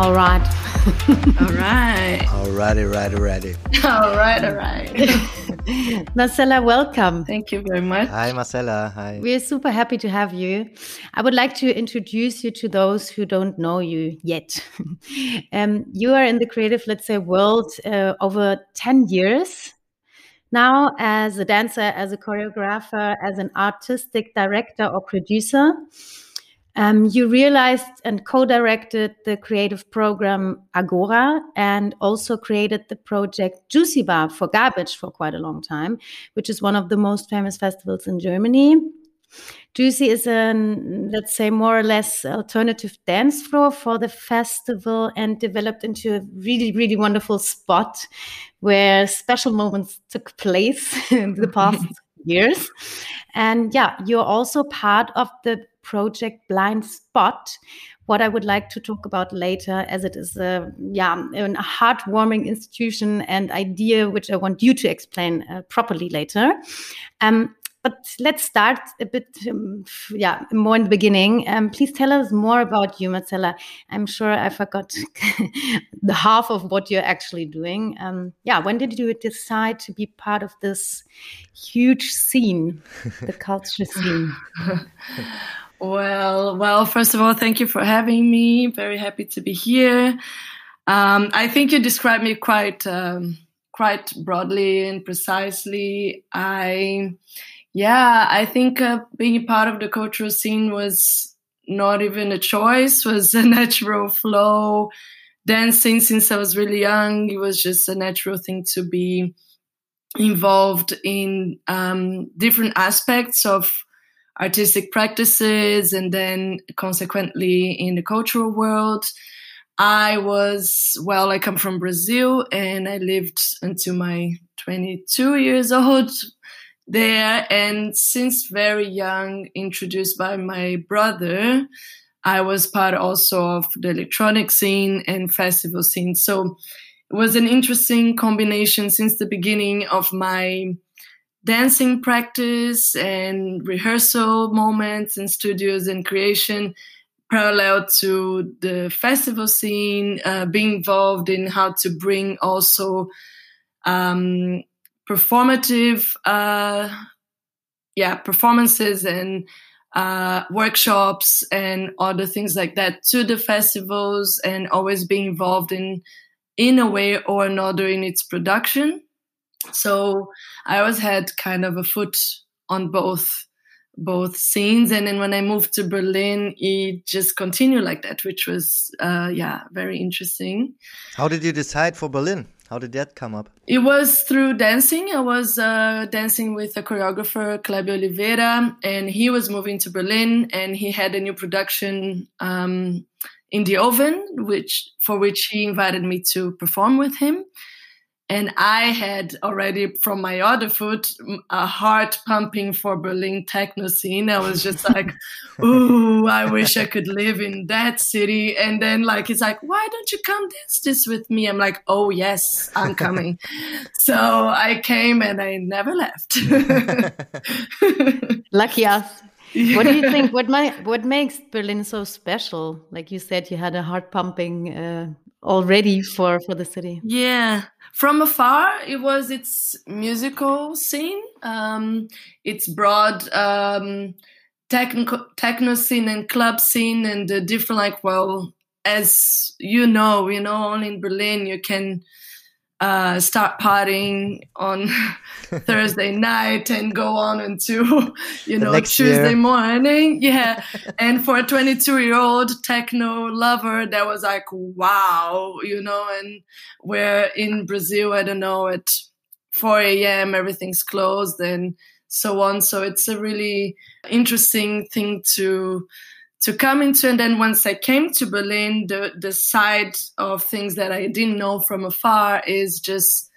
All right. all right. All righty, righty, righty. All right, all right. Marcella, welcome. Thank you very much. Hi, Marcella. Hi. We're super happy to have you. I would like to introduce you to those who don't know you yet. um, you are in the creative, let's say, world uh, over 10 years now as a dancer, as a choreographer, as an artistic director or producer. Um, you realized and co directed the creative program Agora and also created the project Juicy Bar for Garbicz for quite a long time, which is one of the most famous festivals in Germany. Juicy is an, let's say, more or less alternative dance floor for the festival and developed into a really, really wonderful spot where special moments took place in the past years. And yeah, you're also part of the project Blind Spot, what I would like to talk about later, as it is a yeah a heartwarming institution and idea which I want you to explain uh, properly later. Um, but let's start a bit, um, yeah, more in the beginning. Um, please tell us more about you, Marcella. I'm sure I forgot the half of what you're actually doing. Um, yeah, when did you decide to be part of this huge scene, the culture scene? well, well, first of all, thank you for having me. Very happy to be here. Um, I think you described me quite, um, quite broadly and precisely. I yeah, I think uh, being part of the cultural scene was not even a choice, was a natural flow. Dancing since I was really young, it was just a natural thing to be involved in um, different aspects of artistic practices and then consequently in the cultural world. I was, well, I come from Brazil and I lived until my 22 years old there. And since very young, introduced by my brother, I was part also of the electronic scene and festival scene. So it was an interesting combination since the beginning of my dancing practice and rehearsal moments in studios and creation parallel to the festival scene, uh, being involved in how to bring also um, performative, uh, yeah, performances and uh, workshops and other things like that to the festivals and always being involved in in a way or another in its production. So I always had kind of a foot on both both scenes. And then when i moved to berlin it just continued like that which was uh, yeah very interesting. How did you decide for berlin how did that come up? It was through dancing. I was uh, dancing with a choreographer, Kleber Oliveira, and he was moving to Berlin, and he had a new production um, in the oven, which for which he invited me to perform with him. And I had already from my other foot a heart pumping for Berlin techno scene. I was just like, ooh, I wish I could live in that city. And then like he's like, why don't you come dance this with me? I'm like, oh yes, I'm coming. so I came and I never left. Lucky us. Yeah. What do you think? What my, what makes Berlin so special? Like you said, you had a heart pumping uh, already for for the city. Yeah, from afar, it was its musical scene, um, its broad um, techno, techno scene and club scene, and the different like well, as you know, you know, only in Berlin you can uh, start partying on Thursday night and go on into, you know, Tuesday year. morning. Yeah. and for a 22 year old techno lover, that was like, wow, you know, and we're in Brazil, I don't know, at 4 a.m., everything's closed and so on. So it's a really interesting thing to, to come into. And then once I came to Berlin, the, the side of things that I didn't know from afar is just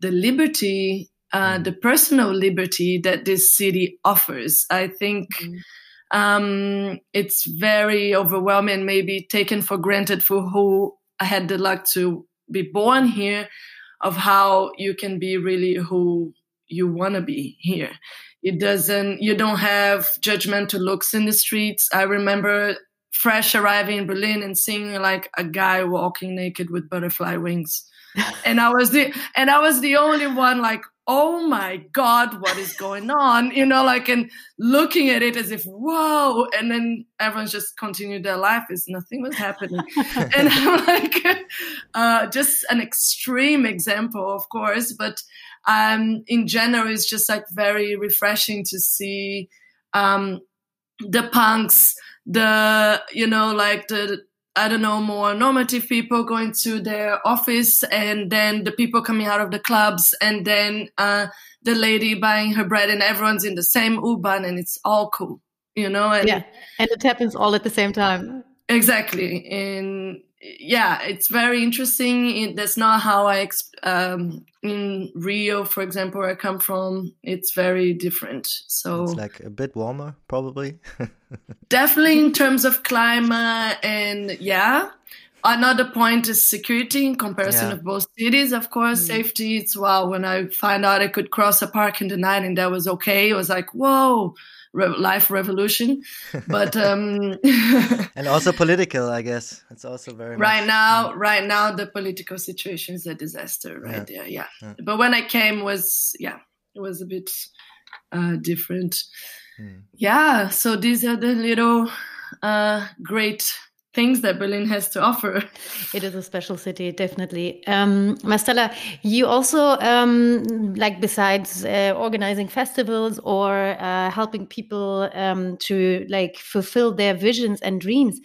the liberty, uh, mm. the personal liberty that this city offers. I think. Mm. Um, it's very overwhelming, maybe taken for granted for who I had the luck to be born here, of how you can be really who you want to be here. It doesn't, you don't have judgmental looks in the streets. I remember fresh arriving in Berlin and seeing like a guy walking naked with butterfly wings. and I was the, and I was the only one like, oh my God, what is going on? You know, like, and looking at it as if, whoa. And then everyone's just continued their life as nothing was happening. and I'm like, uh, just an extreme example, of course, but um, in general, it's just like very refreshing to see um, the punks, the you know like the I don't know more normative people going to their office, and then the people coming out of the clubs, and then uh, the lady buying her bread, and everyone's in the same U-Bahn, and it's all cool, you know. And yeah, and it happens all at the same time. Exactly, and yeah, it's very interesting. It, that's not how I um, in Rio, for example, where I come from. It's very different. So it's like a bit warmer, probably. definitely in terms of climate, and yeah. Another point is security in comparison yeah. of both cities. Of course, mm. safety. It's wow. When I find out I could cross a park in the night and that was okay, it was like whoa re- life revolution. But um, and also political, I guess it's also very right much, now. Yeah. Right now, the political situation is a disaster. Right yeah. there, yeah. yeah. But when I came, was yeah, it was a bit uh, different. Hmm. Yeah. So these are the little uh, great things that Berlin has to offer. It is a special city, definitely. Um, Marcella, you also um, like besides uh, organizing festivals or uh, helping people um, to like fulfill their visions and dreams.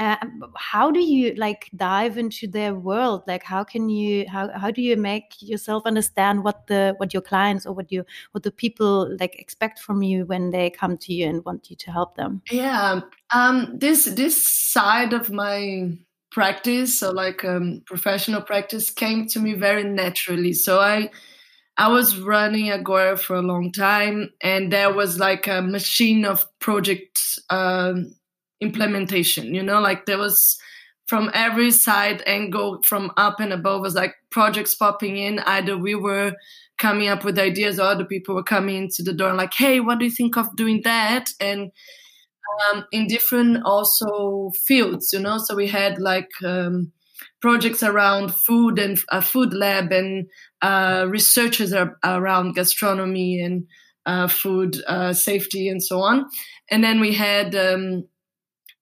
Uh, how do you like dive into their world? Like, how can you how how do you make yourself understand what the what your clients or what you what the people like expect from you when they come to you and want you to help them? Yeah, um, this this side of my practice, so like um, professional practice, came to me very naturally. So I I was running Agora for a long time, and there was like a machine of project um, implementation. You know, like there was from every side angle, from up and above, was like projects popping in. Either we were coming up with ideas, or other people were coming into the door and like, "Hey, what do you think of doing that?" and um, in different also fields, you know. So we had like um, projects around food and a uh, food lab and uh, researchers are, around gastronomy and uh, food uh, safety and so on. And then we had um,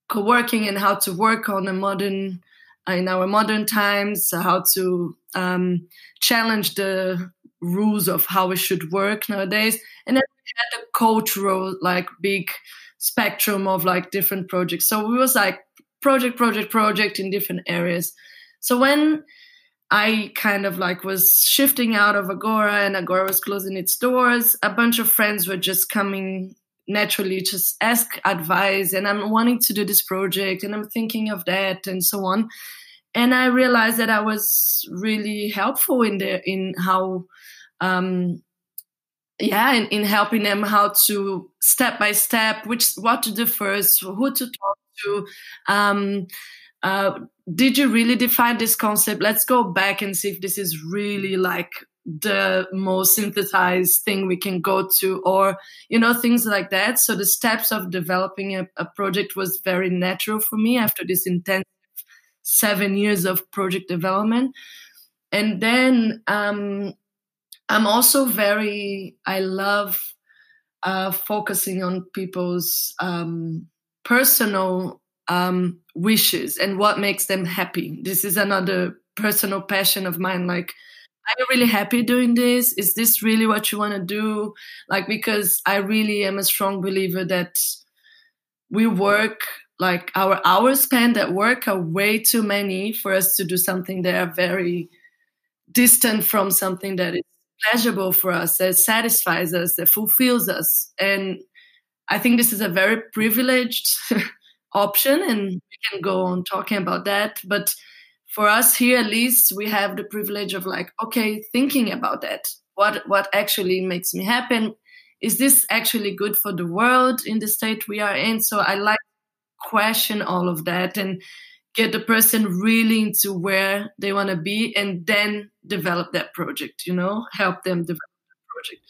co-working and how to work on a modern uh, in our modern times, how to um, challenge the rules of how we should work nowadays. And then we had a cultural, like big spectrum of like different projects. So it was like project, project, project in different areas. So when I kind of like was shifting out of Agora and Agora was closing its doors, a bunch of friends were just coming naturally just ask advice and I'm wanting to do this project and I'm thinking of that and so on. And I realized that I was really helpful in the in how um, yeah in, in helping them how to step by step which what to do first who to talk to um, uh, did you really define this concept let's go back and see if this is really like the most synthesized thing we can go to or you know things like that so the steps of developing a, a project was very natural for me after this intense seven years of project development and then um, I'm also very, I love uh, focusing on people's um, personal um, wishes and what makes them happy. This is another personal passion of mine. Like, are you really happy doing this? Is this really what you want to do? Like, because I really am a strong believer that we work like our hours spent at work are way too many for us to do something that are very distant from something that is pleasurable for us, that satisfies us, that fulfills us. And I think this is a very privileged option and we can go on talking about that but for us here at least we have the privilege of like okay thinking about that. What what actually makes me happen? Is this actually good for the world in the state we are in? So i like question all of that and get the person really into where they want to be and then develop that project you know help them develop the project.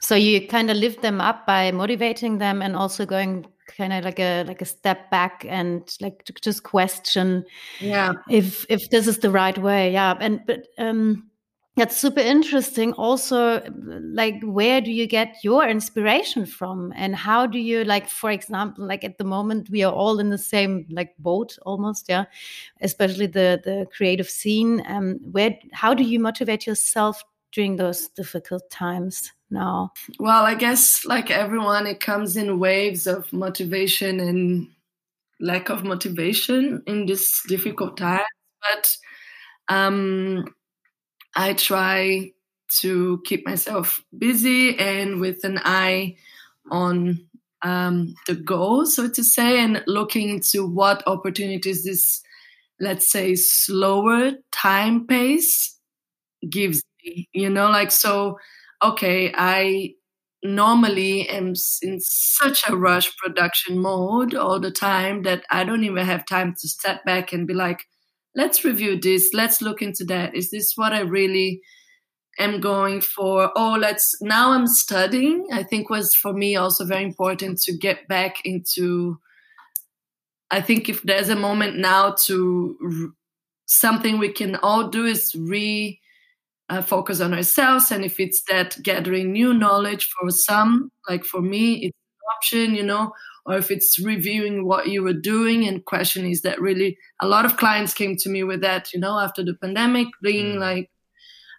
So you kind of lift them up by motivating them and also going kind of like a like a step back and like to just question yeah. if if this is the right way. Yeah and but um that's super interesting. Also like where do you get your inspiration from? And how do you like for example like at the moment we are all in the same like boat almost yeah especially the the creative scene. Um where how do you motivate yourself during those difficult times now well i guess like everyone it comes in waves of motivation and lack of motivation in this difficult time but um I try to keep myself busy and with an eye on um, the goal, so to say, and looking into what opportunities this, let's say, slower time pace gives. You know, like, so, okay, I normally am in such a rush production mode all the time that I don't even have time to step back and be like, let's review this. Let's look into that. Is this what i really am going for? Oh let's now i'm studying i think was for me also very important to get back into i think if there's a moment now to something we can all do is re uh, focus on ourselves and if it's that gathering new knowledge for some like for me it's an option you know or if it's reviewing what you were doing and question is that really a lot of clients came to me with that you know after the pandemic being mm. like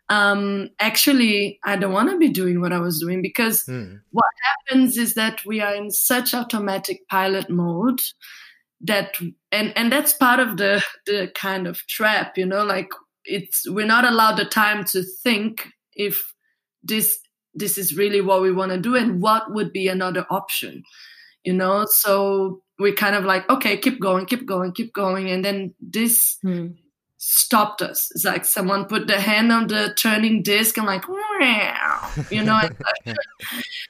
um, actually i don't want to be doing what i was doing because mm. what happens is that we are in such automatic pilot mode that and and that's part of the the kind of trap you know like it's we're not allowed the time to think if this this is really what we want to do and what would be another option you know? So we kind of like okay keep going keep going keep going and then this hmm. stopped us. It's like someone put the hand on the turning disc and like you know?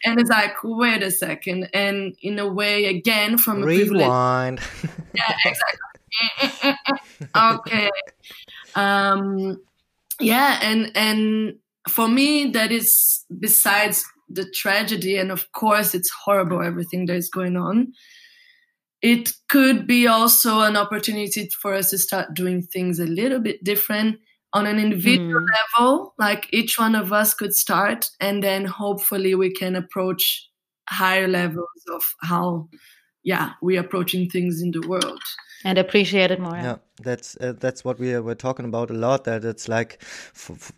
And it's like wait a second and in a way again from a rewind. Yeah exactly. Okay um yeah and and for me that is besides the tragedy, and of course, it's horrible everything that is going on. It could be also an opportunity for us to start doing things a little bit different on an individual mm. level. Like each one of us could start, and then hopefully we can approach higher levels of how, yeah, we're approaching things in the world and appreciate it more. Yeah that's uh, that's what we were talking about a lot. That it's like,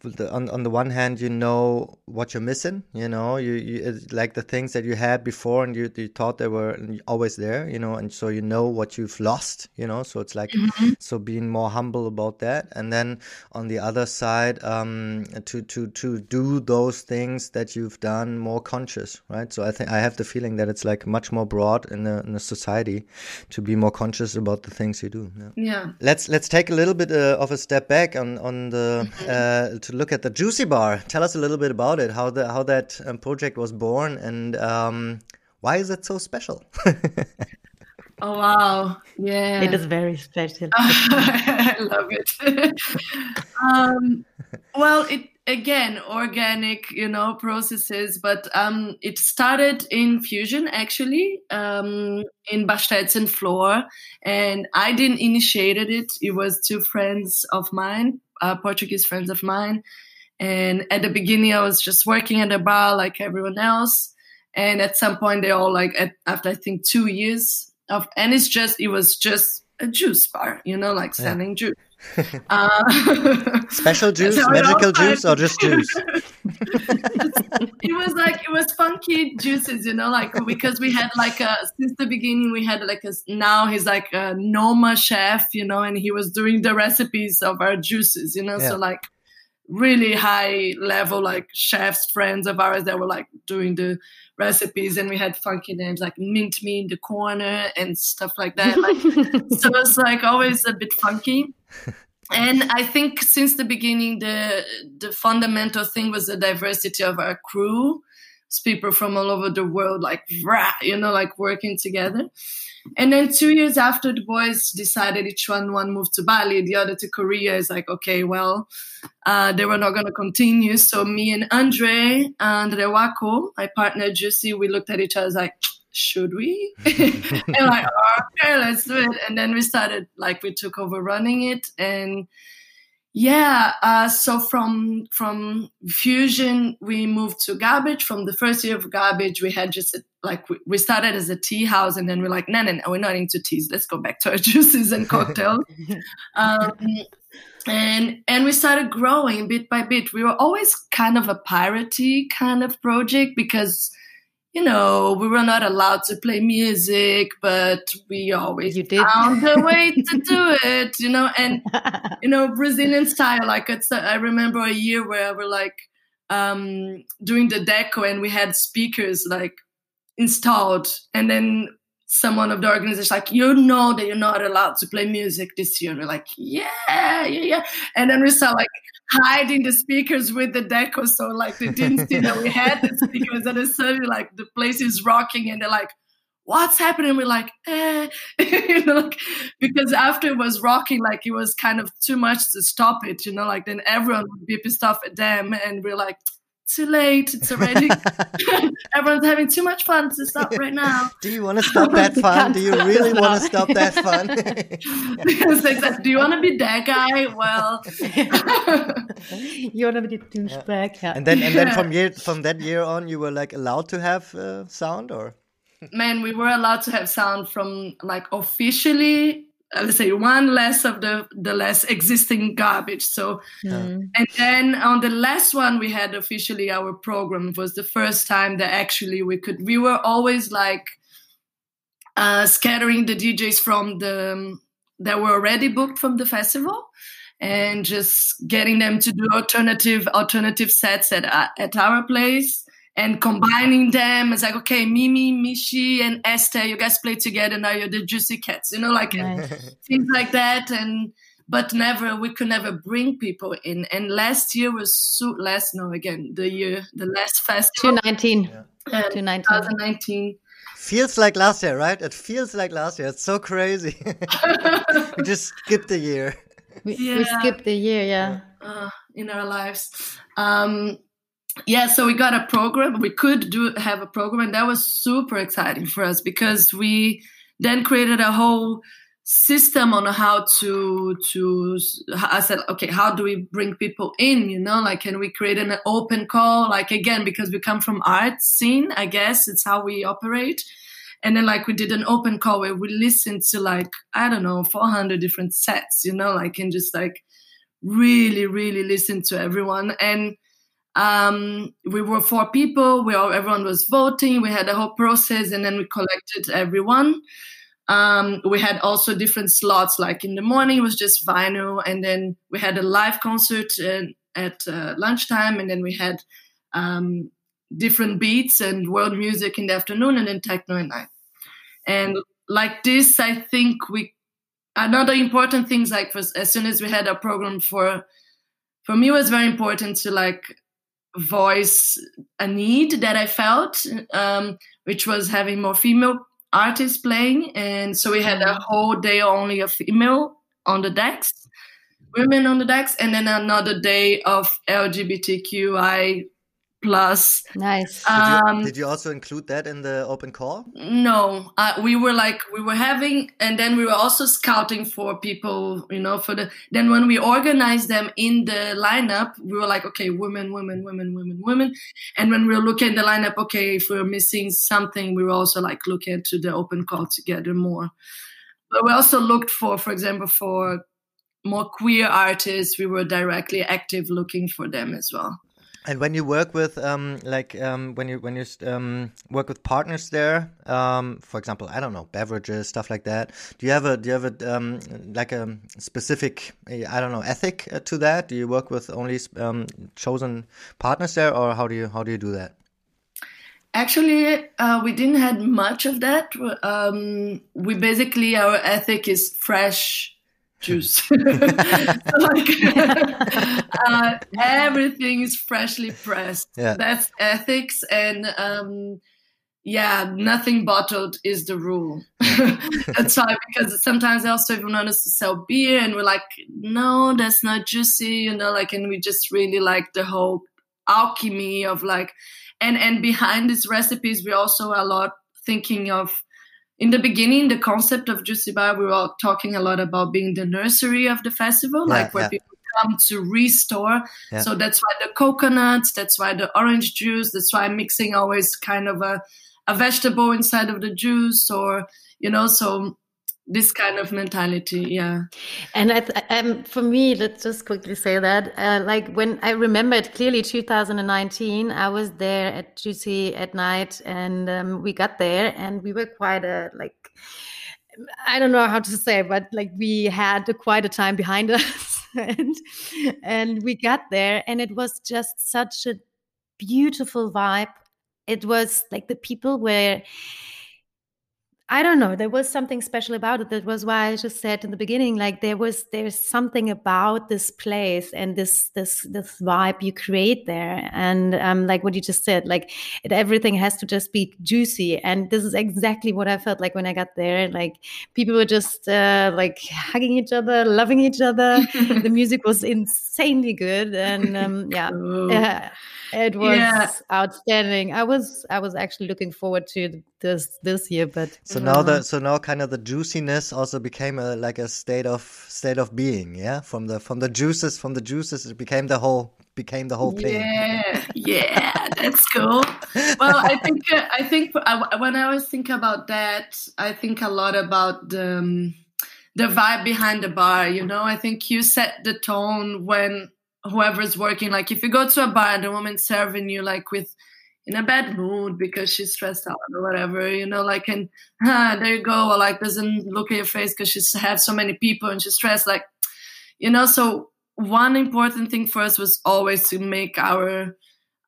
the, on on the one hand, you know what you're missing. You know, you, you like the things that you had before, and you, you thought they were always there. You know, and so you know what you've lost. You know, so it's like mm-hmm. so being more humble about that. And then on the other side, um, to to to do those things that you've done more conscious, right? So I think I have the feeling that it's like much more broad in the in the society to be more conscious about the things you do. Yeah. yeah let's let's take a little bit uh, of a step back on on the uh, to look at the Juicy Bar. Tell us a little bit about it, how the how that um, project was born, and um, why is it so special? oh wow! Yeah, it is very special. I love it. um, well, it again organic you know processes but um it started in fusion actually um in Bachstelzen floor and i didn't initiated it it was two friends of mine uh, portuguese friends of mine and at the beginning i was just working at a bar like everyone else and at some point they all like at, after i think two years of and it's just it was just a juice bar you know like selling yeah. juice uh, Special juice, so magical juice, or just juice? it was like it was funky juices, you know, like because we had like a since the beginning we had like a now he's like a Noma chef, you know, and he was doing the recipes of our juices, you know, yeah. so like really high level like chefs friends of ours that were like doing the recipes and we had funky names like mint me in the corner and stuff like that like so it's like always a bit funky. And i think since the beginning the the fundamental thing was the diversity of our crew it's people from all over the world like you know like working together and then two years after the boys decided each one one moved to Bali, the other to Korea, is like, okay, well, uh, they were not going to continue. So me and Andre, Andre Wako, my partner Juicy, we looked at each other like, should we? and like, okay, let's do it. And then we started, like, we took over running it and yeah, uh, so from from fusion we moved to Garbicz. From the first year of Garbicz, we had just a, like we, we started as a tea house, and then we're like, no, no, no, we're not into teas. Let's go back to our juices and cocktails. um, and and we started growing bit by bit. We were always kind of a piratey kind of project because you know, we were not allowed to play music, but we always you did. found a way to do it, you know, and, you know, Brazilian style. Like it's, I remember a year where we're like, um, doing the deco and we had speakers like installed and then someone of the organization like you know that you're not allowed to play music this year. And we're like yeah yeah yeah. And then we start like hiding the speakers with the deco. So like they didn't see that we had the speakers. And then suddenly like the place is rocking and they're like what's happening? We're like eh. you know like because after it was rocking like it was kind of too much to stop it you know like then everyone would be pissed off at them. And we're like too late. It's already everyone's having too much fun to stop right now. Do you want to stop that fun? Do you really want to stop that fun? Do you want to be that guy? Well, you want to be the douchebag. Yeah. And then, and then from year from that year on, you were like allowed to have uh, sound, or man, we were allowed to have sound from like officially let's say one less of the the less existing Garbicz so mm. and then on the last one we had officially our program it was the first time that actually we could we were always like uh, scattering the djs from the that were already booked from the festival and just getting them to do alternative alternative sets at at our place and combining them. It's like, okay, Mimi, Mishi, and Esther, you guys play together. Now you're the Juicy Cats, you know, like nice. things like that. And but never, we could never bring people in. And last year was so last, no, again, the year, the last festival, 2019, yeah. 2019. Feels like last year, right? It feels like last year. It's so crazy. we just skipped a year. We, yeah. we skipped the year, yeah. Uh, in our lives. Um, yeah, so we got a program. We could do have a program, and that was super exciting for us because we then created a whole system on how to to i said okay how do we bring people in? You know like can we create an open call? Like again because we come from art scene i guess it's how we operate. And then like we did an open call where we listened to like i don't know 400 different sets you know like and just like really really listen to everyone. And um, we were four people. We all, everyone was voting. We had a whole process, and then we collected everyone. Um, we had also different slots. Like in the morning, it was just vinyl, and then we had a live concert uh, at uh, lunchtime, and then we had um, different beats and world music in the afternoon, and then techno at night. And like this, I think we another important things like was, as soon as we had a program for for me was very important to like voice a need that I felt, um, which was having more female artists playing. And so we had a mm-hmm. whole day only of female on the decks, women on the decks, and then another day of LGBTQI plus. Nice. Um, did, you, did, you, also include that in the open call? No, uh, we were like we were having, and then we were also scouting for people, you know, for the. Then when we organized them in the lineup, we were like, okay, women, women, women, women, women, and when we were looking at the lineup, okay, if we we're missing something, we were also like looking to the open call together more. But we also looked for, for example, for more queer artists, we were directly active looking for them as well. And when you work with, um, like, um, when you when you um, work with partners there, um, for example, I don't know, beverages, stuff like that. Do you have a do you have a um, like a specific, I don't know, ethic uh, to that? Do you work with only um, chosen partners there, or how do you how do you do that? Actually, uh, we didn't had much of that. We basically our ethic is fresh juice. like uh, everything is freshly pressed. Yeah. That's ethics, and um, yeah, nothing bottled is the rule. that's why because sometimes also even want us to sell beer, and we're like, no, that's not juicy, you know, like, and we just really like the whole alchemy of like and and behind these recipes we also a lot thinking of in the beginning the concept of juicy bar we were talking a lot about being the nursery of the festival yeah, like where yeah. people come to restore Yeah. so that's why the coconuts that's why the orange juice that's why I'm mixing always kind of a, a vegetable inside of the juice or you know so this kind of mentality yeah And I um, for me, let's just quickly say that, uh, like when I remember it clearly, 2019, I was there at Juicy at night, and um, we got there, and we were quite a like, I don't know how to say, but like we had a, quite a time behind us, and and we got there, and it was just such a beautiful vibe. It was like the people were. I don't know. There was something special about it. That was why I just said in the beginning, like there was there's something about this place and this this this vibe you create there, and um, like what you just said, like it, everything has to just be juicy, and this is exactly what I felt like when I got there. Like people were just uh, like hugging each other, loving each other. the music was insanely good, and um, yeah, yeah, it was Yeah. outstanding. I was I was actually looking forward to this this year, but So now uh, the so now kind of the juiciness also became a like a state of state of being, yeah. From the from the juices from the juices it became the whole became the whole thing. Yeah, yeah, that's cool. Well, I think uh, I think I, when I always think about that, I think a lot about the um, the vibe behind the bar. You know, I think you set the tone when whoever's working. Like if you go to a bar and the woman's serving you like with in a bad mood because she's stressed out or whatever, you know, like and ah, there you go, or like doesn't look at your face because she's had so many people and she's stressed, like you know. So one important thing for us was always to make our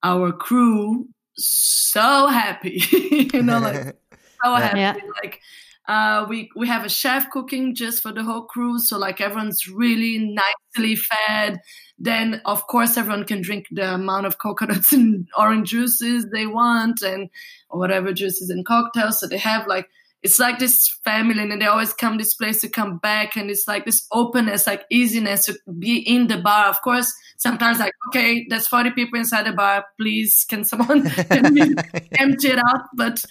our crew so happy, you know, like so happy. Yeah. Like uh, we we have a chef cooking just for the whole crew, so like everyone's really nicely fed. Then of course everyone can drink the amount of coconuts and orange juices they want, and whatever juices and cocktails. So they have like it's like this family, and they always come this place to come back, and it's like this openness, like easiness to be in the bar. Of course, sometimes like okay, there's 40 people inside the bar. Please, can someone can we empty it out? But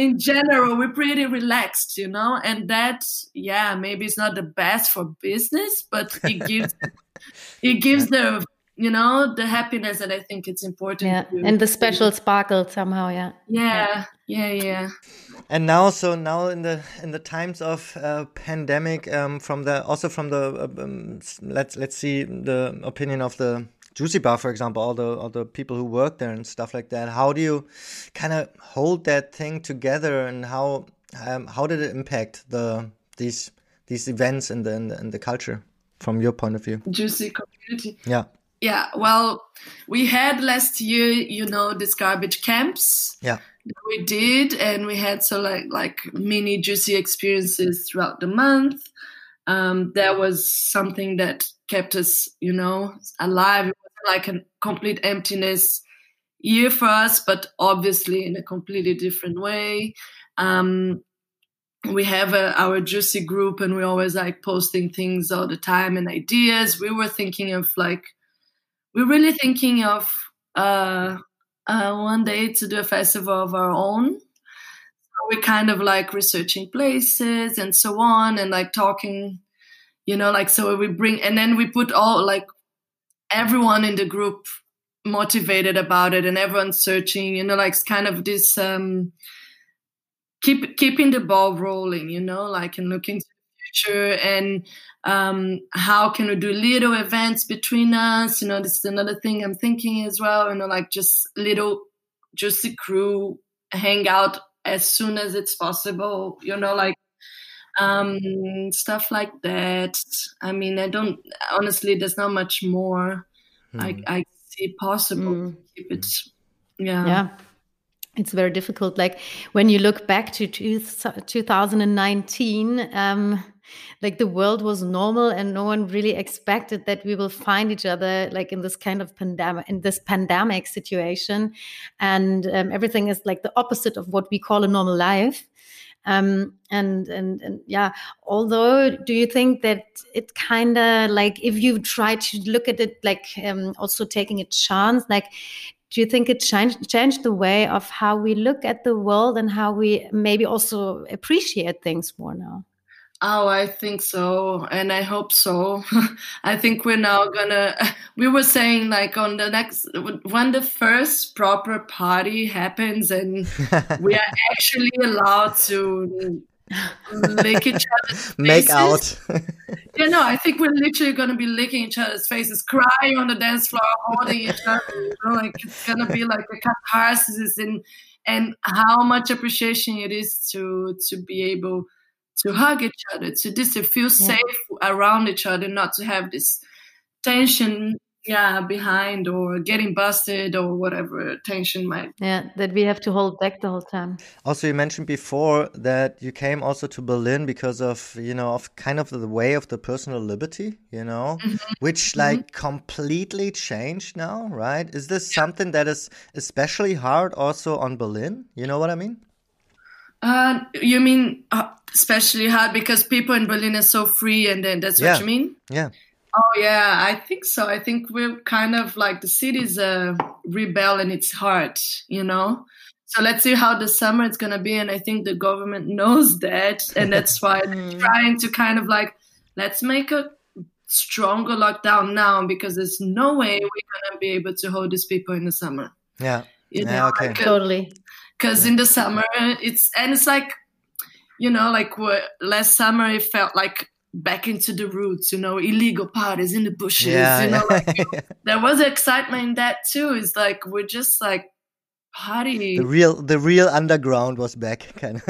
in general, we're pretty relaxed, you know, and that, yeah, maybe it's not the best for business, but it gives, it gives the, you know, the happiness that I think it's important. yeah, to- and the special sparkle somehow, yeah. yeah, yeah, yeah. And now, so now in the in the times of uh, pandemic, um, from the also from the uh, um, let's let's see the opinion of the Juicy Bar, for example, all the all the people who work there and stuff like that. How do you kind of hold that thing together, and how um, how did it impact the these these events in the in the, culture from your point of view? Juicy community. Yeah, Yeah, well, we had last year, you know, this Garbicz camps. yeah, we did and we had so like like mini juicy experiences throughout the month um that was something that kept us you know alive. It was like a complete emptiness year for us but obviously in a completely different way. Um we have a, our juicy group and we're always like posting things all the time and ideas. We were thinking of like we're really thinking of uh uh, one day to do a festival of our own. We're kind of like researching places and so on, and like talking, you know, like so we bring and then we put all like everyone in the group motivated about it, and everyone's searching, you know, like it's kind of this um, keep keeping the ball rolling, you know, like and looking to the future and um, how can we do little events between us? You know, this is another thing I'm thinking as well. You know, like just little, just the crew hang out as soon as it's possible. You know, like um, stuff like that. I mean, I don't honestly. There's not much more mm. I, hmm. I see possible mm. to keep it. Yeah. Yeah it's very difficult. Like when you look back to two, 2019, um, like the world was normal and no one really expected that we will find each other like in this kind of pandemic in this pandemic situation and um, everything is like the opposite of what we call a normal life um, and and and yeah although do you think that it kind of like if you try to look at it like um, also taking a chance like do you think it changed changed the way of how we look at the world and how we maybe also appreciate things more now Oh, I think so. And I hope so. I think we're now gonna, we were saying like on the next, when the first proper party happens and we are actually allowed to lick each other's faces. Make out. yeah, no, I think we're literally gonna be licking each other's faces, crying on the dance floor, holding each other. You know, like it's gonna be like a catharsis and and how much appreciation it is to to be able to hug each other, to just to feel yeah. safe around each other, not to have this tension yeah behind or getting busted or whatever tension might yeah that we have to hold back the whole time also you mentioned before that you came also to berlin because of you know of kind of the way of the personal liberty you know mm -hmm. which mm-hmm. like mm -hmm. completely changed now right is this something that is especially hard also on berlin you know what i mean uh, you mean uh, especially hard because people in Berlin are so free, and then that's yeah. what you mean? Yeah. Oh yeah, I think so. I think we're kind of like the city's a rebel in its heart, you know. So let's see how the summer is gonna be, and I think the government knows that, and that's why they're mm. trying to kind of like let's make a stronger lockdown now because there's no way we're gonna be able to hold these people in the summer. Yeah. You know, yeah, okay. Like, totally because in the summer it's and it's like you know like last summer it felt like back into the roots you know illegal parties in the bushes yeah, you know yeah. like there was excitement in that too it's like we're just like party the real the real underground was back kind of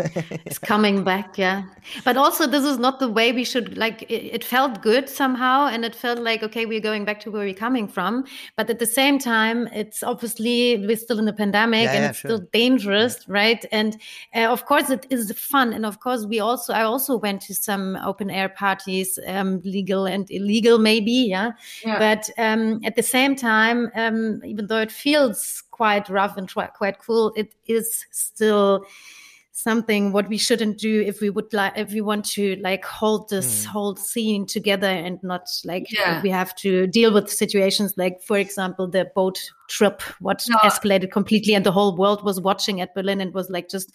it's coming back yeah. But also this is not the way we should like it, it, felt good somehow and it felt like okay we're going back to where we're coming from. But at the same time it's obviously we're still in the pandemic yeah, and yeah, it's sure. still dangerous yeah. right? And uh, of course it is fun. And of course we also i also went to some open air parties um, legal and illegal maybe yeah, but um, at the same time um, even though it feels quite rough and quite cool, it is still something what we shouldn't do if we would like if we want to like hold this mm. whole scene together and not like yeah. we have to deal with situations like for example the boat trip what no. escalated completely and the whole world was watching at berlin and was like just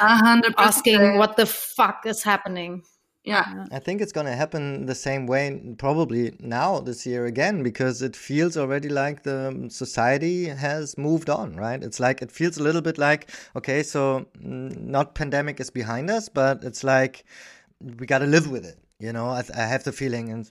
100%. asking what the fuck is happening yeah. I think it's going to happen the same way probably now this year again because it feels already like the society has moved on, right? It's like it feels a little bit like okay, so mm, not pandemic is behind us, but it's like we got to live with it. You know, I, I have the feeling and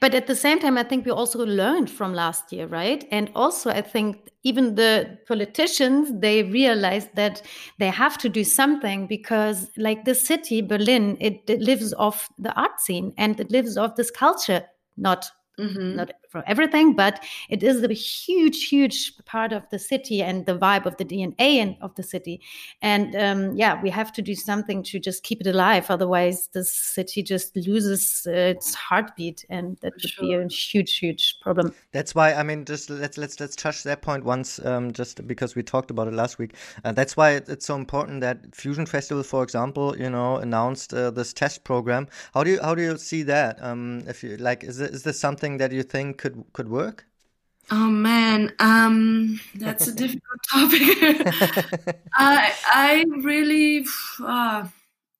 but at the same time, I think we also learned from last year, right? And also, I think even the politicians they realized that they have to do something because, like the city Berlin, it, it lives off the art scene and it lives off this culture, not Mm-hmm. not for everything, but it is a huge, huge part of the city and the vibe of the DNA of the city. And um, yeah, we have to do something to just keep it alive. Otherwise, this city just loses uh, its heartbeat, and that would sure. be a huge, huge problem. That's why I mean, just let's let's let's touch that point once, um, just because we talked about it last week. Uh, that's why it's so important that Fusion Festival, for example, you know, announced uh, this test program. How do you how do you see that? Um, if you like, is is this something something that you think could could work? Oh man, um, that's a difficult topic. I I really, uh,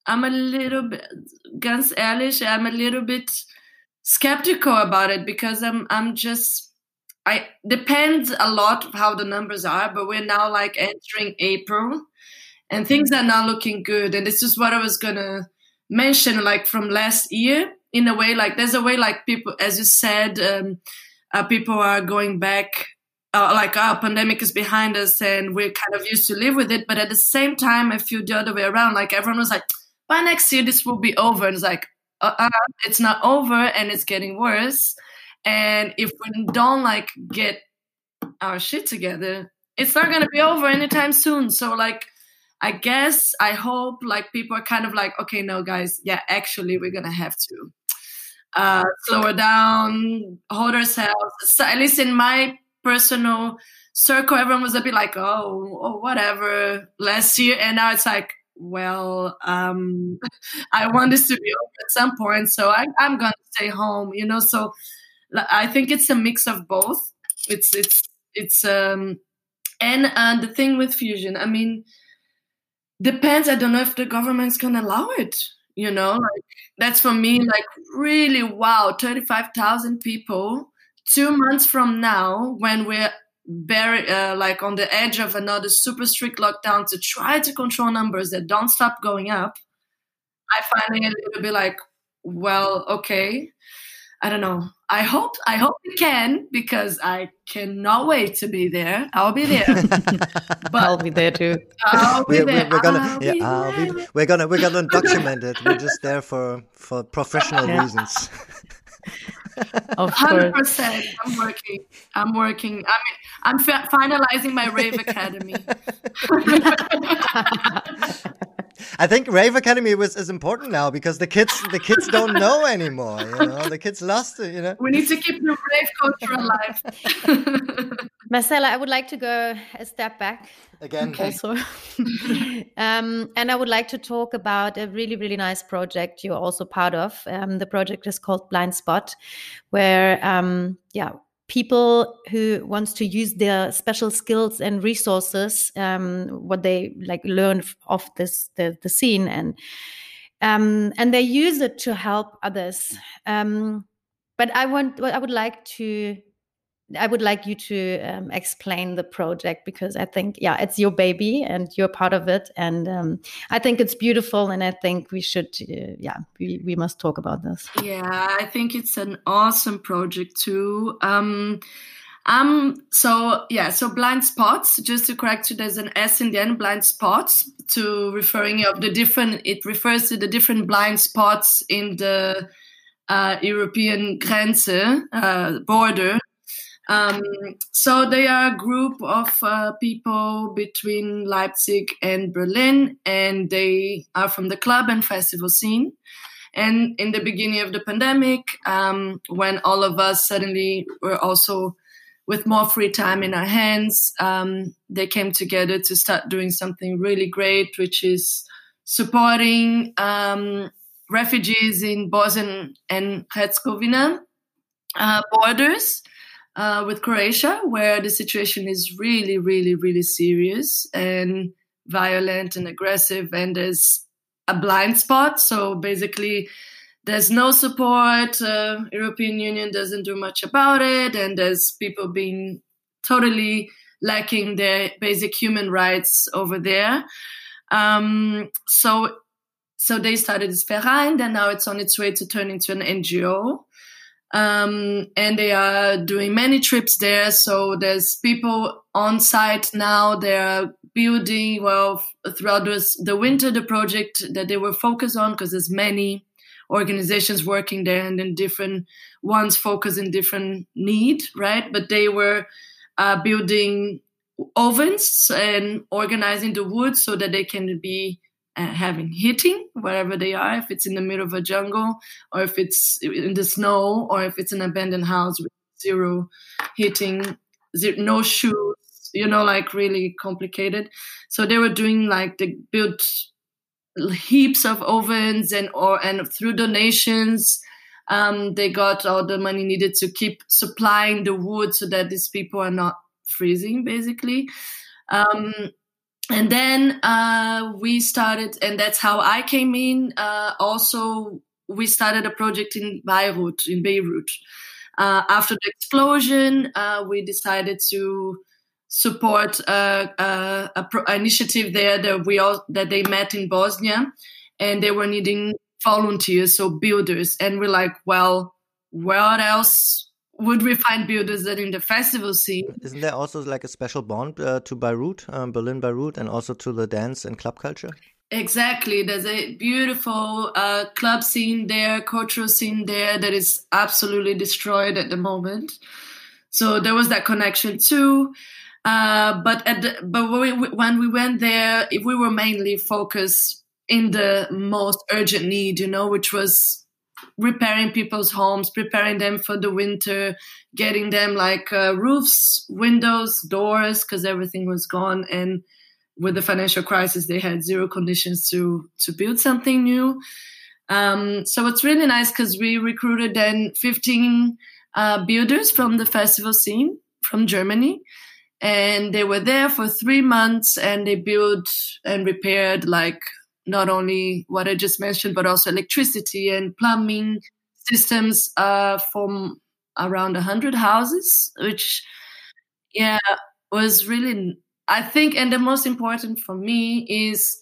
I'm a little bit, ganz ehrlich, I'm a little bit skeptical about it because I'm I'm just I depends a lot how the numbers are, but we're now like entering April, and things are not looking good. And this is what I was gonna mention like from last year in a way like there's a way like people as you said um, uh, people are going back uh, like our pandemic is behind us and we're kind of used to live with it. But at the same time i feel the other way around. Like everyone was like by next year this will be over. And it's like uh-uh, it's not over and it's getting worse. And if we don't like get our shit together it's not going to be over anytime soon. So like I guess I hope like people are kind of like, okay, no, guys, yeah, actually, we're gonna have to uh, slow down, hold ourselves. So at least in my personal circle, everyone was a bit like, oh, oh whatever, last year, and now it's like, well, um, I want this to be over at some point, so I, I'm gonna stay home, you know. So I think it's a mix of both. It's it's it's um, and uh, the thing with fusion, I mean depends. I don't know if the government's gonna allow it. You know, like that's for me like really wow. Thirty five thousand people two months from now when we're very uh, like on the edge of another super strict lockdown to try to control numbers that don't stop going up. I find it a little bit like, well, okay, I don't know. I hope I hope we can because I cannot wait to be there. I'll be there. but I'll be there too. I'll be we're, there. We're, gonna I'll yeah, be I'll be, we're gonna we're gonna document it. We're just there for for professional Yeah. reasons. Hundred percent. I'm working. I'm working. I mean, I'm fi- finalizing my Rave Academy. I think Rave Academy was is important now because the kids the kids don't know anymore. You know, the kids lost it. You know. we need to keep the rave culture alive. Marcella, I would like to go a step back Again, also. um, and I would like to talk about a really, really nice project you're also part of. Um, the project is called Blind Spot, where, um, yeah, people who wants to use their special skills and resources, um, what they like learn f- of this the, the scene, and um, and they use it to help others. Um, but I want, what I would like to I would like you to um, explain the project because I think, yeah, it's your baby and you're part of it, and um, I think it's beautiful, and I think we should, uh, yeah, we, we must talk about this. Yeah, I think it's an awesome project too. Um, um, so yeah, so blind spots. Just to correct you, there's an S in the end, blind spots, to referring of the different. It refers to the different blind spots in the uh, European Grenze uh, border. Um, so they are a group of uh, people between Leipzig and Berlin, and they are from the club and festival scene. And in the beginning of the pandemic, um, when all of us suddenly were also with more free time in our hands, um, they came together to start doing something really great, which is supporting um, refugees in Bosnia and Herzegovina uh, borders uh, with Croatia, where the situation is really, really, really serious and violent and aggressive, and there's a blind spot. So basically, there's no support. Uh, European Union doesn't do much about it, and there's people being totally lacking their basic human rights over there. Um, so, so they started this Verein, and now it's on its way to turn into an NGO. Um, and they are doing many trips there. So there's people on site now. They're building well throughout this, the winter the project that they were focused on because there's many organizations working there and then different ones focus in different need, right? But they were uh, building ovens and organizing the wood so that they can be having heating wherever they are, if it's in the middle of a jungle or if it's in the snow or if it's an abandoned house with zero heating, zero, no shoes, you know, like really complicated. So they were doing like they built heaps of ovens and or and through donations um, they got all the money needed to keep supplying the wood so that these people are not freezing basically um, and then uh, we started and that's how i came in uh, also we started a project in beirut in beirut uh, after the explosion uh, we decided to support uh, a, a, pro- initiative there that we all that they met in bosnia and they were needing volunteers, so builders. And we're like, well, where else would we find builders than in the festival scene? Isn't there also like a special bond uh, to Beirut, um, Berlin, Beirut, and also to the dance and club culture? Exactly. There's a beautiful uh, club scene there, cultural scene there that is absolutely destroyed at the moment. So there was that connection too. Uh, but at the, but when we, when we went there, we were mainly focused in the most urgent need, you know, which was repairing people's homes, preparing them for the winter, getting them like uh, roofs, windows, doors, because everything was gone. And with the financial crisis, they had zero conditions to to build something new. Um, so it's really nice because we recruited then 15 uh, builders from the festival scene from Germany. And they were there for three months and they built and repaired like not only what I just mentioned, but also electricity and plumbing systems uh, from around 100 houses, which, yeah, was really, I think, and the most important for me is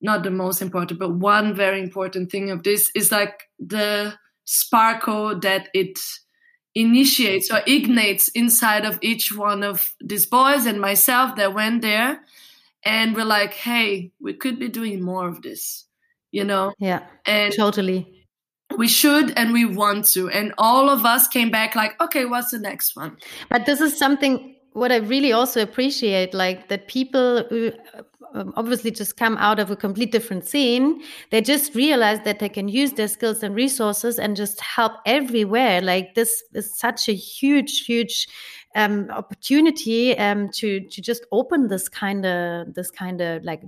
not the most important, but one very important thing of this is like the sparkle that it initiates or ignites inside of each one of these boys and myself that went there and we're like hey we could be doing more of this you know? Yeah and totally. we should and we want to. And all of us came back like okay what's the next one? But this is something what i really also appreciate like that people who um, obviously just come out of a complete different scene they just realize that they can use their skills and resources and just help everywhere. Like this is such a huge huge um, opportunity um, to to just open this kind of this kind of like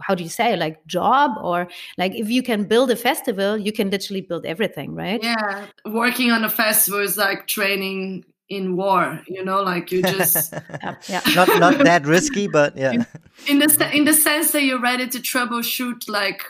how do you say like job? Or like if you can build a festival you can literally build everything right? Yeah working on a festival is like training in war you know like you just yeah, yeah. not not that risky but yeah. In, in the in the sense that you're ready to troubleshoot like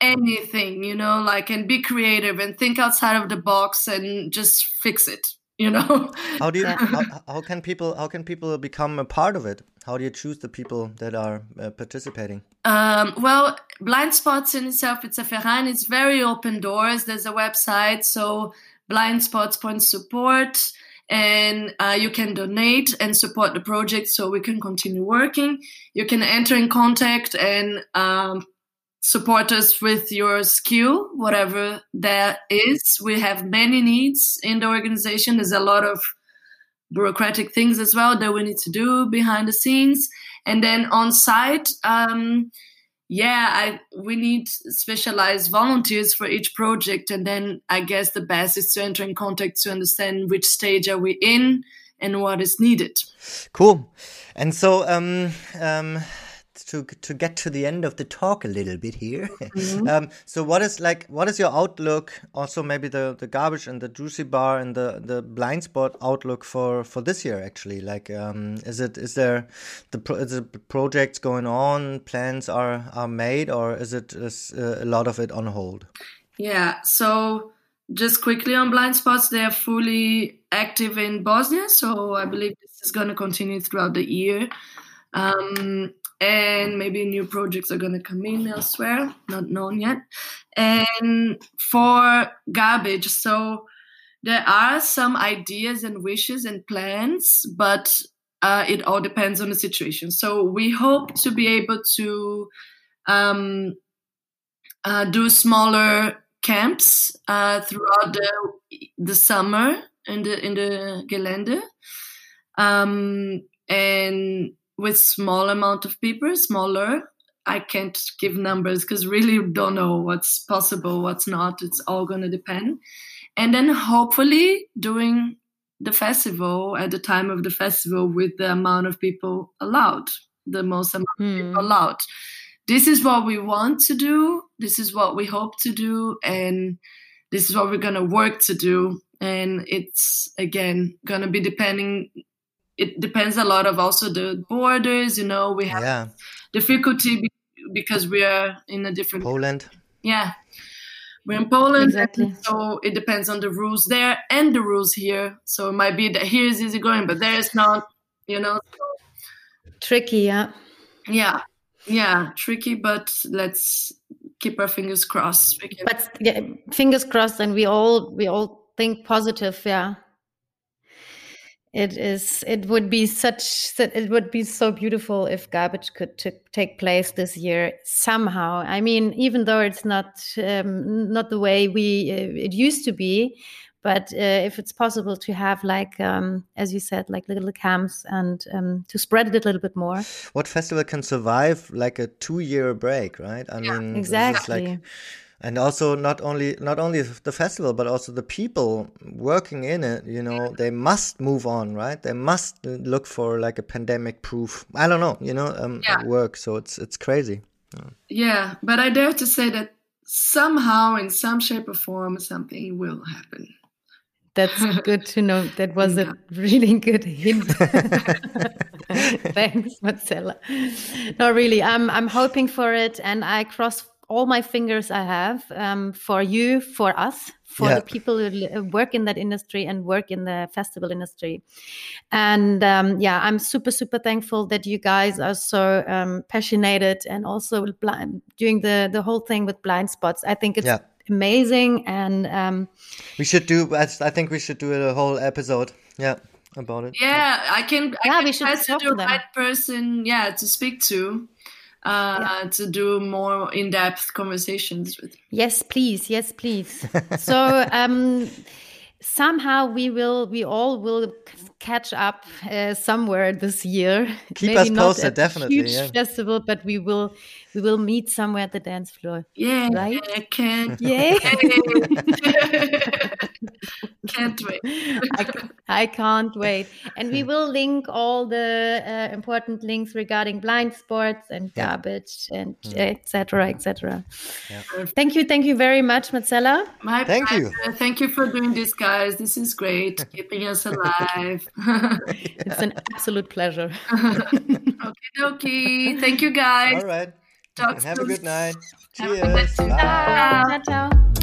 anything you know like and be creative and think outside of the box and just fix it you know? How do you how, how, can people how can people become a part of it? How do you choose the people that are uh, participating? Um, well blind spots in itself it's a verein it's very open doors. There's a website so blind spots point support and uh, you can donate and support the project so we can continue working. You can enter in contact and um, support us with your skill, whatever that is. We have many needs in the organization. There's a lot of bureaucratic things as well that we need to do behind the scenes. And then on site, um, yeah, I, we need specialized volunteers for each project. And then I guess the best is to enter in contact to understand which stage are we in and what is needed. Cool. And so, um, um, to to get to the end of the talk a little bit here. Mm-hmm. um, so what is like what is your outlook? Also maybe the the Garbicz and the juicy bar and the the blind spot outlook for for this year actually. Like um, is it is there the pro- is it projects going on? Plans are are made or is it is, uh, a lot of it on hold? Yeah. So just quickly on blind spots, they are fully active in Bosnia. So I believe this is going to continue throughout the year. Um, and maybe new projects are going to come in elsewhere, not known yet. And for Garbicz, so there are some ideas and wishes and plans, but uh, it all depends on the situation. So we hope to be able to um, uh, do smaller camps uh, throughout the the summer in the in the Gelände. Um, and with small amount of people, smaller. I can't give numbers because really don't know what's possible, what's not. It's all going to depend. And then hopefully doing the festival at the time of the festival with the amount of people allowed, the most amount of people hmm. allowed. This is what we want to do. This is what we hope to do. And this is what we're going to work to do. And it's again going to be depending it depends a lot of also the borders. You know, we have yeah. difficulty because we are in a different Poland. Yeah, we're in Poland, exactly. so it depends on the rules there and the rules here. So it might be that here is easy going, but there is not. You know, so. tricky. Yeah. Yeah, yeah, tricky, but let's keep our fingers crossed. But yeah, fingers crossed, and we all we all think positive. Yeah, it is. It would be such. It would be so beautiful if Garbicz could take place this year somehow. I mean, even though it's not um, not the way we uh, it used to be, but uh, if it's possible to have like um, as you said like little camps and um, to spread it a little bit more what festival can survive like a two year break right i yeah, mean exactly like, and also not only not only the festival but also the people working in it you know they must move on right they must look for like a pandemic proof i don't know you know um, yeah. work so it's it's crazy yeah. yeah but i dare to say that somehow in some shape or form something will happen that's good to know. That was yeah. a really good hint. Thanks, Marcella. No, really, I'm I'm hoping for it, and I cross all my fingers I have um, for you, for us, for yeah. the people who work in that industry and work in the festival industry. And um, yeah, I'm super, super thankful that you guys are so um, passionate and also blind, doing the the whole thing with blind spots. I think it's yeah amazing and um, we should do i think we should do a whole episode yeah about it yeah i can yeah I we should talk to the right person yeah to speak to uh, yeah. to do more in-depth conversations with yes please. Yes please. So um somehow we will we all will catch up uh, somewhere this year. Keep Maybe us posted not definitely huge yeah. festival but we will we will meet somewhere at the dance floor yeah right? I can yeah. Can't wait. I, I, can't wait. And we will link all the uh, important links regarding blind spots and yeah. Garbicz and etc etc yeah. thank you thank you very much marcella. My thank pleasure. you thank you for doing this guys. This is great keeping us alive. It's an absolute pleasure. Okay okay. Thank you guys. All right. Talk have a good night. Cheers. Bye. ciao ciao